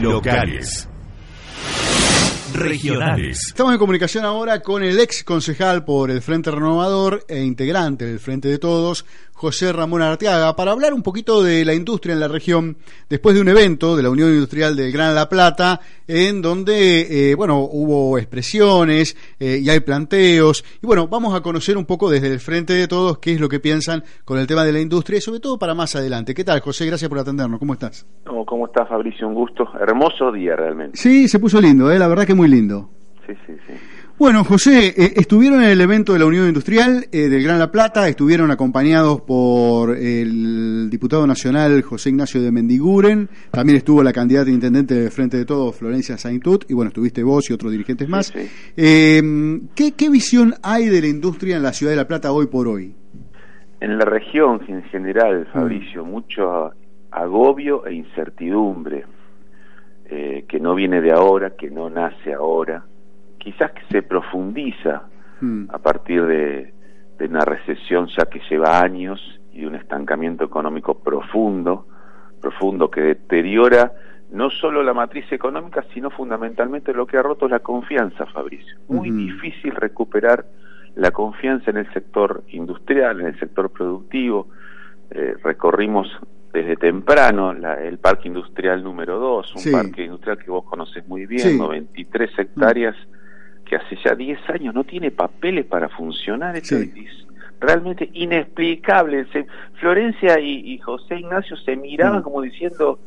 Locales. Regionales. Estamos en comunicación ahora con el ex concejal por el Frente Renovador e integrante del Frente de Todos, José Ramón Arteaga, para hablar un poquito de la industria en la región, después de un evento de la Unión Industrial del Gran La Plata, en donde, eh, bueno, hubo expresiones eh, y hay planteos. Y bueno, vamos a conocer un poco desde el Frente de Todos qué es lo que piensan con el tema de la industria y sobre todo para más adelante. ¿Qué tal, José? Gracias por atendernos. ¿Cómo estás? ¿Cómo estás, Fabricio? Un gusto. Hermoso día, realmente. Sí, se puso lindo, ¿eh? la verdad que muy lindo. Sí, sí, sí. Bueno, José, eh, estuvieron en el evento de la Unión Industrial eh, del Gran La Plata, estuvieron acompañados por el diputado nacional José Ignacio de Mendiguren, también estuvo la candidata intendente del Frente de Todos, Florencia Saintut, y bueno, estuviste vos y otros dirigentes más. Eh, ¿qué, visión hay de la industria en la ciudad de La Plata hoy por hoy? En la región en general, mm. Fabricio, mucho agobio e incertidumbre, que no viene de ahora, que no nace ahora quizás que se profundiza hmm. a partir de, una recesión ya que lleva años y de un estancamiento económico profundo, profundo que deteriora no solo la matriz económica, sino fundamentalmente lo que ha roto la confianza, Fabricio. Muy difícil recuperar la confianza en el sector industrial, en el sector productivo. Eh, recorrimos desde temprano el parque industrial número 2, un parque industrial que vos conoces muy bien, 93 hectáreas que hace ya 10 años no tiene papeles para funcionar. Esto es realmente inexplicable. Florencia y, José Ignacio se miraban mm. como diciendo,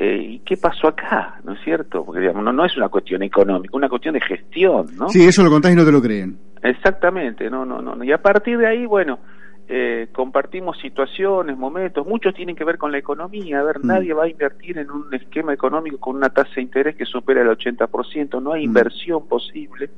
eh, ¿y qué pasó acá? ¿No es cierto? Porque digamos, no, no es una cuestión económica, una cuestión de gestión, ¿no? Sí, eso lo contás y no te lo creen. Exactamente, no, no, no. Y a partir de ahí, bueno, eh, compartimos situaciones, momentos, muchos tienen que ver con la economía, a ver, mm. nadie va a invertir en un esquema económico con una tasa de interés que supera el 80%, no hay mm. inversión posible,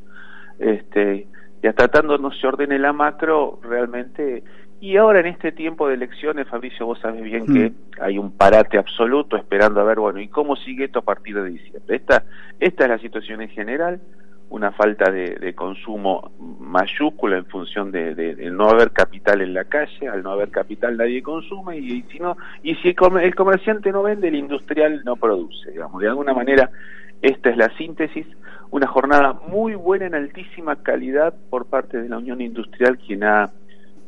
este, y hasta tanto no se ordene la macro, realmente, y ahora en este tiempo de elecciones, Fabricio, vos sabes bien que mm. hay un parate absoluto esperando a ver, bueno, ¿y cómo sigue esto a partir de diciembre? Esta, esta es la situación en general, una falta de, consumo mayúscula en función de, no haber capital en la calle, al no haber capital nadie consume y, si no y si el, comerciante no vende, el industrial no produce, digamos, de alguna manera esta es la síntesis, una jornada muy buena en altísima calidad por parte de la Unión Industrial quien ha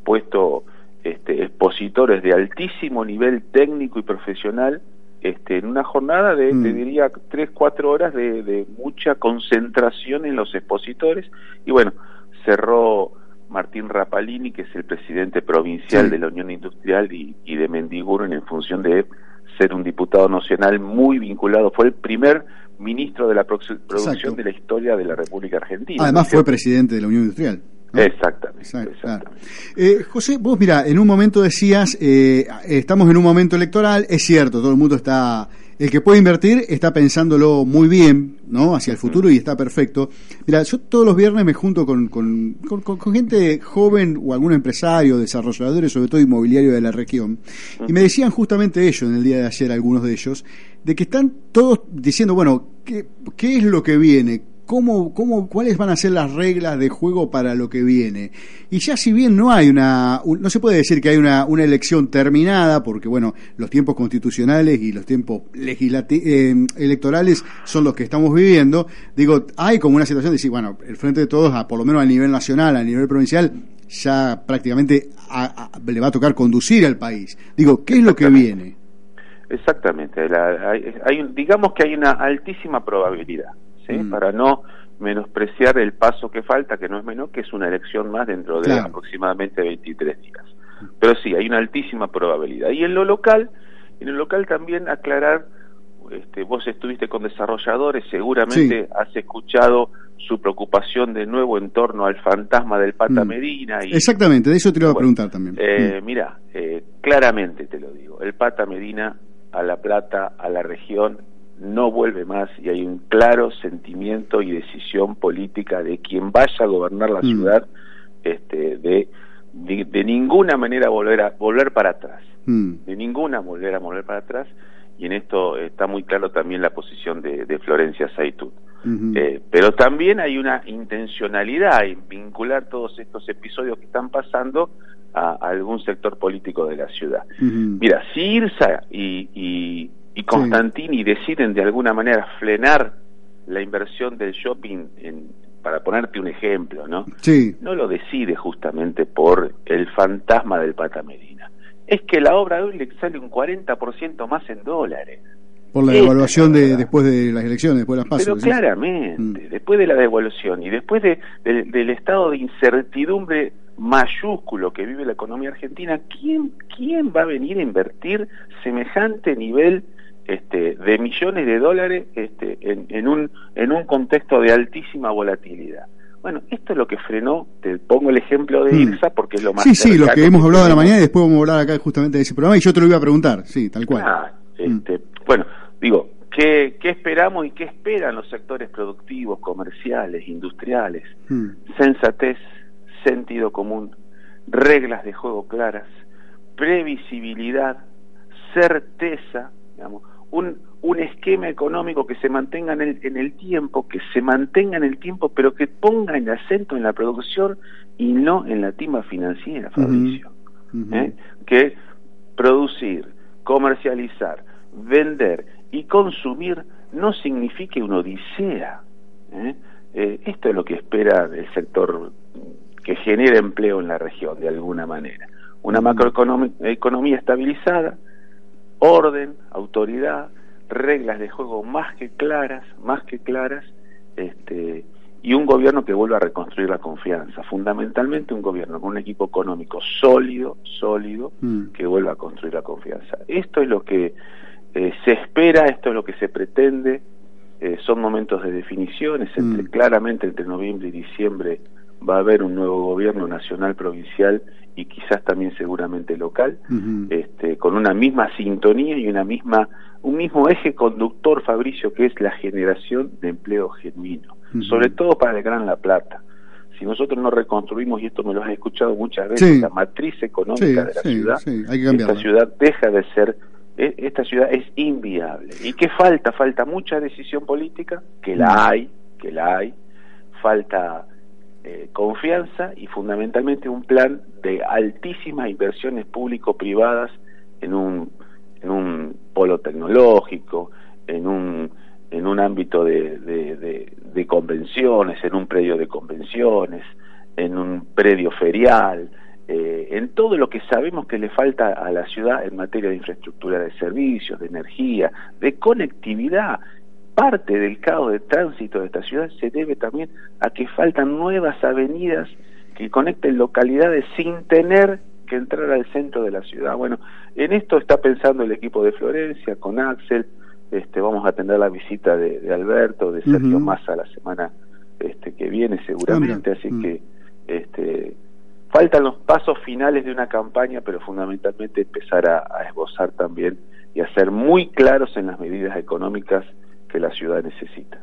puesto este, expositores de altísimo nivel técnico y profesional este, en una jornada de, mm. te diría, tres, cuatro horas de, mucha concentración en los expositores. Y bueno, cerró Martín Rapalini, que es el presidente provincial de la Unión Industrial y, de Mendiguren, en función de ser un diputado nacional muy vinculado. Fue el primer ministro de la producción de la historia de la República Argentina. Además, fue presidente de la Unión Industrial. Exactamente. Eh, José, vos mira, en un momento decías, eh, estamos en un momento electoral, es cierto, todo el mundo está, el que puede invertir está pensándolo muy bien, ¿no? Hacia el futuro y está perfecto. Mira, yo todos los viernes me junto con, con, con, gente joven o algún empresario, desarrolladores, sobre todo inmobiliario de la región, y me decían justamente ellos en el día de ayer, algunos de ellos, de que están todos diciendo, bueno, ¿qué, qué es lo que viene? Cómo, cómo, cuáles van a ser las reglas de juego para lo que viene. Y ya si bien no hay una, no se puede decir que hay una, una elección terminada, porque bueno, los tiempos constitucionales y los tiempos eh, electorales son los que estamos viviendo, digo, hay como una situación de decir, bueno, el Frente de Todos, a, por lo menos a nivel nacional, a nivel provincial, ya prácticamente le va a tocar conducir al país. Digo, ¿qué es lo que viene? Exactamente, hay, digamos que hay una altísima probabilidad Mm. para no menospreciar el paso que falta, que no es menor, que es una elección más dentro de aproximadamente 23 días. Pero sí, hay una altísima probabilidad. Y en lo local, en el local también aclarar, este, vos estuviste con desarrolladores, seguramente has escuchado su preocupación de nuevo en torno al fantasma del Pata mm. Medina. Y, Exactamente, de eso te iba a preguntar también. Eh, mm. Mira, eh, claramente te lo digo, el Pata Medina a La Plata, a la región, no vuelve más y hay un claro sentimiento y decisión política de quien vaya a gobernar la mm. ciudad este, de, de, ninguna manera volver a volver para atrás mm. de ninguna volver a volver para atrás y en esto está muy claro también la posición de, Florencia Saitut eh, pero también hay una intencionalidad en vincular todos estos episodios que están pasando a, algún sector político de la ciudad. Mira, si Irsa y, y Constantini deciden de alguna manera frenar la inversión del shopping en, para ponerte un ejemplo, ¿no? Sí. No lo decide justamente por el fantasma del Pata Medina. Es que la obra de hoy le sale un 40% más en dólares. Por la devaluación de, después de las elecciones, después de las pasos. Pero claramente, mm. después de la devaluación y después de, del estado de incertidumbre mayúsculo que vive la economía argentina, ¿quién, quién va a venir a invertir semejante nivel este, de millones de dólares este, en, en, un, en un contexto de altísima volatilidad. Bueno, esto es lo que frenó, te pongo el ejemplo de mm. IRSA porque es lo más... Sí, sí, lo que hemos hablado de la mañana y después vamos a hablar acá justamente de ese programa y yo te lo iba a preguntar, sí, tal cual. Ah, este, Bueno, digo, ¿qué, ¿qué esperamos y qué esperan los sectores productivos, comerciales, industriales? Mm. Sensatez, sentido común, reglas de juego claras, previsibilidad, certeza, digamos, un, un esquema económico que se mantenga en el, en el tiempo, que se mantenga en el tiempo, pero que ponga el acento en la producción y no en la timba financiera, Fabricio. ¿Eh? Que producir, comercializar, vender y consumir no signifique una odisea. ¿eh? Eh, esto es lo que espera el sector que genera empleo en la región, de alguna manera. Una macroeconomía estabilizada, orden, autoridad, reglas de juego más que claras, más que claras, este, y un gobierno que vuelva a reconstruir la confianza, fundamentalmente un gobierno con un equipo económico sólido, sólido, mm. que vuelva a construir la confianza. Esto es lo que eh, se espera, esto es lo que se pretende, eh, son momentos de definiciones, entre, mm. claramente entre noviembre y diciembre va a haber un nuevo gobierno nacional, provincial y quizás también seguramente local, este, con una misma sintonía y una misma, un mismo eje conductor, Fabricio, que es la generación de empleo genuino, sobre todo para el Gran La Plata. Si nosotros no reconstruimos, y esto me lo has escuchado muchas veces, la matriz económica de la ciudad, esta ciudad deja de ser e, esta ciudad es inviable. ¿Y qué falta? Falta mucha decisión política, que la hay, que la hay, falta confianza y fundamentalmente un plan de altísimas inversiones público-privadas en un, en un polo tecnológico, en un, en un ámbito de, de, convenciones, en un predio de convenciones, en un predio ferial, eh, en todo lo que sabemos que le falta a la ciudad en materia de infraestructura de servicios, de energía, de conectividad parte del caos de tránsito de esta ciudad se debe también a que faltan nuevas avenidas que conecten localidades sin tener que entrar al centro de la ciudad. Bueno, en esto está pensando el equipo de Florencia con Axel. Este, vamos a tener la visita de, Alberto, de Sergio Massa la semana este, que viene seguramente, así mm. que este, faltan los pasos finales de una campaña, pero fundamentalmente empezar a esbozar también y a ser muy claros en las medidas económicas que la ciudad necesita.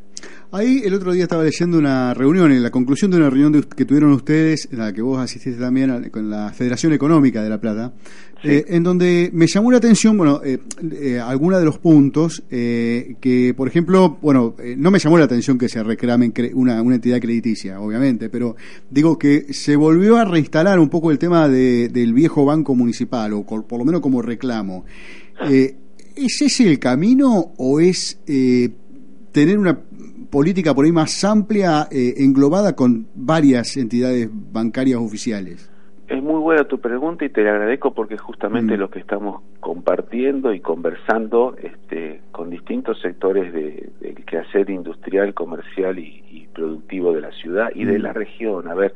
Ahí el otro día estaba leyendo una reunión, en la conclusión de una reunión que tuvieron ustedes, en la que vos asististe también con la Federación Económica de La Plata, eh, en donde me llamó la atención, bueno, eh, eh algunos de los puntos eh, que, por ejemplo, bueno, no me llamó la atención que se reclamen una, una, entidad crediticia, obviamente, pero digo que se volvió a reinstalar un poco el tema de, del viejo banco municipal, o por lo menos como reclamo. ¿Es ese el camino o es tener una política por ahí más amplia, eh, englobada con varias entidades bancarias oficiales? Es muy buena tu pregunta y te la agradezco porque justamente mm. lo que estamos compartiendo y conversando este, con distintos sectores del de quehacer industrial, comercial y, productivo de la ciudad y de mm. la región. A ver,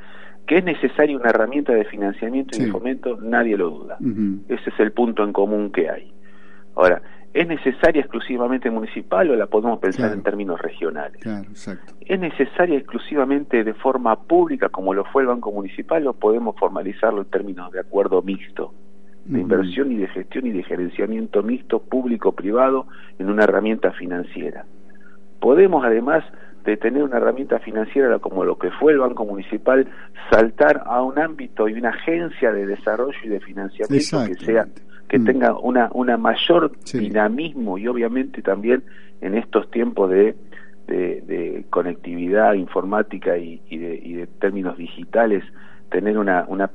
que es necesaria una herramienta de financiamiento y de fomento, nadie lo duda. Ese es el punto en común que hay. Ahora, ¿es necesaria exclusivamente municipal o la podemos pensar en términos regionales? Claro, exacto. ¿Es necesaria exclusivamente de forma pública como lo fue el Banco Municipal o podemos formalizarlo en términos de acuerdo mixto? de inversión y de gestión y de gerenciamiento mixto público-privado en una herramienta financiera. Podemos además de tener una herramienta financiera como lo que fue el Banco Municipal, saltar a un ámbito y una agencia de desarrollo y de financiamiento que sea que mm. tenga una, una mayor dinamismo y obviamente también en estos tiempos de, de, conectividad informática y, y, de, y, de, términos digitales, tener una, una,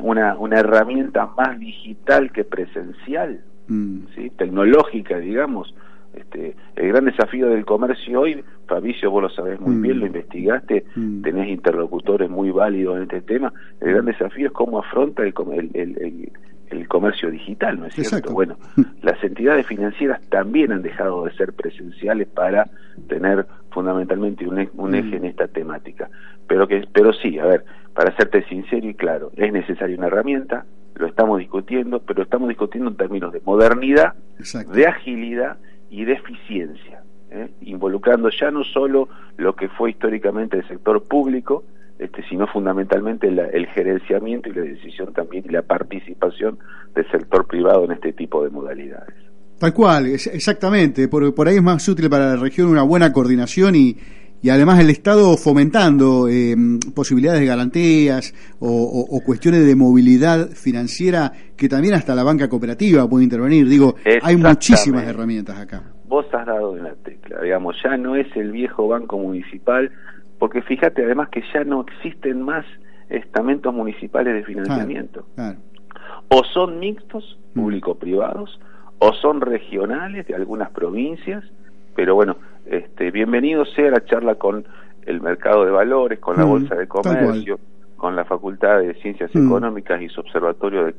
una, una, herramienta más digital que presencial. mm. ¿sí? tecnológica, digamos. Este, el gran desafío del comercio hoy, Fabricio, vos lo sabés muy bien, lo investigaste, tenés interlocutores muy válidos en este tema, el gran desafío es cómo afronta el, el, el comercio digital, ¿no es cierto? Bueno, las entidades financieras también han dejado de ser presenciales para tener fundamentalmente un, un eje en esta temática. Pero que pero sí, a ver, para serte sincero y claro, es necesaria una herramienta, lo estamos discutiendo, pero estamos discutiendo en términos de modernidad, de agilidad y de eficiencia, ¿eh? involucrando ya no solo lo que fue históricamente el sector público, este, sino fundamentalmente el gerenciamiento y la decisión también y la participación del sector privado en este tipo de modalidades. Tal cual, exactamente. Por, por ahí es más útil para la región una buena coordinación y, y además el Estado fomentando eh, posibilidades de garantías o, cuestiones de movilidad financiera que también hasta la banca cooperativa puede intervenir. Digo, hay muchísimas herramientas acá. Vos has dado en la tecla, digamos, ya no es el viejo banco municipal porque fíjate además que ya no existen más estamentos municipales de financiamiento. O son mixtos, público-privados, o son regionales de algunas provincias, pero bueno, este, bienvenido sea la charla con el mercado de valores, con la mm, Bolsa de Comercio, con la Facultad de Ciencias mm. Económicas y su Observatorio de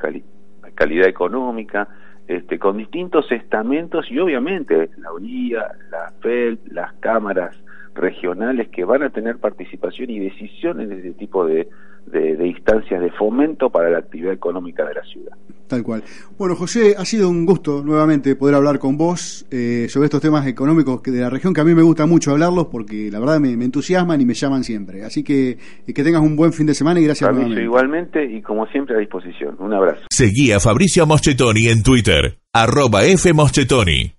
Calidad Económica, este, con distintos estamentos y obviamente la UNIA, la FEL, las cámaras regionales que van a tener participación y decisión en este tipo de, de, instancias de fomento para la actividad económica de la ciudad. Tal cual. Bueno, José, ha sido un gusto nuevamente poder hablar con vos eh, sobre estos temas económicos de la región, que a mí me gusta mucho hablarlos porque la verdad me, entusiasman y me llaman siempre. Así que que tengas un buen fin de semana y gracias Fabricio, igualmente y como siempre a disposición. Un abrazo. Seguí a Fabricio Moschetoni en Twitter, arroba F. Moschetoni.